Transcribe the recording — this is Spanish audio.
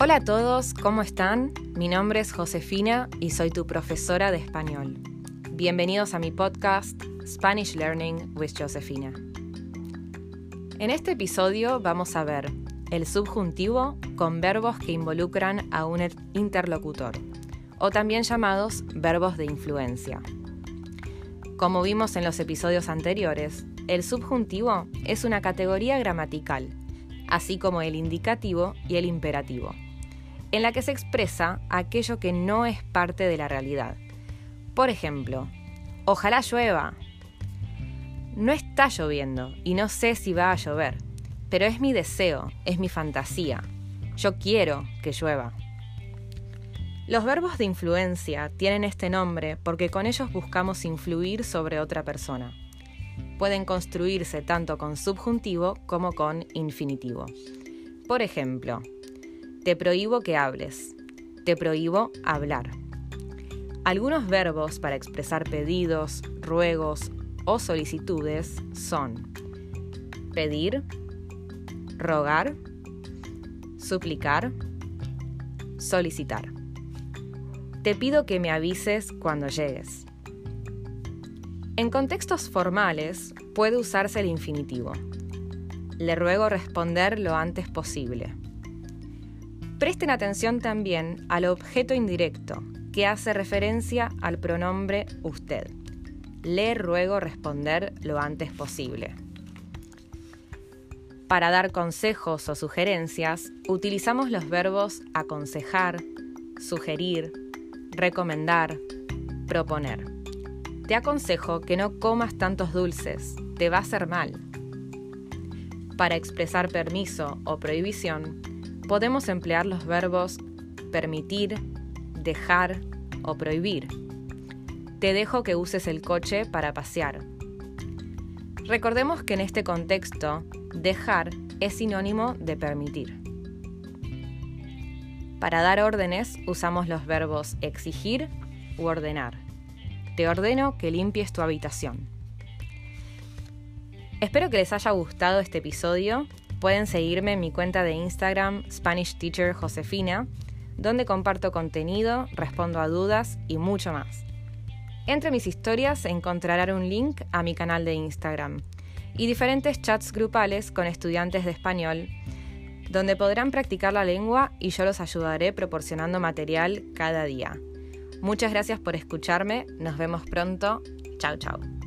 Hola a todos, ¿cómo están? Mi nombre es Josefina y soy tu profesora de español. Bienvenidos a mi podcast Spanish Learning with Josefina. En este episodio vamos a ver el subjuntivo con verbos que involucran a un interlocutor, o también llamados verbos de influencia. Como vimos en los episodios anteriores, el subjuntivo es una categoría gramatical, así como el indicativo y el imperativo en la que se expresa aquello que no es parte de la realidad. Por ejemplo, ojalá llueva. No está lloviendo y no sé si va a llover, pero es mi deseo, es mi fantasía. Yo quiero que llueva. Los verbos de influencia tienen este nombre porque con ellos buscamos influir sobre otra persona. Pueden construirse tanto con subjuntivo como con infinitivo. Por ejemplo, te prohíbo que hables. Te prohíbo hablar. Algunos verbos para expresar pedidos, ruegos o solicitudes son pedir, rogar, suplicar, solicitar. Te pido que me avises cuando llegues. En contextos formales puede usarse el infinitivo. Le ruego responder lo antes posible. Presten atención también al objeto indirecto, que hace referencia al pronombre usted. Le ruego responder lo antes posible. Para dar consejos o sugerencias, utilizamos los verbos aconsejar, sugerir, recomendar, proponer. Te aconsejo que no comas tantos dulces, te va a hacer mal. Para expresar permiso o prohibición, podemos emplear los verbos permitir, dejar o prohibir. Te dejo que uses el coche para pasear. Recordemos que en este contexto, dejar es sinónimo de permitir. Para dar órdenes usamos los verbos exigir u ordenar. Te ordeno que limpies tu habitación. Espero que les haya gustado este episodio Pueden seguirme en mi cuenta de Instagram Spanish Teacher Josefina, donde comparto contenido, respondo a dudas y mucho más. Entre mis historias encontrarán un link a mi canal de Instagram y diferentes chats grupales con estudiantes de español, donde podrán practicar la lengua y yo los ayudaré proporcionando material cada día. Muchas gracias por escucharme, nos vemos pronto, chao chao.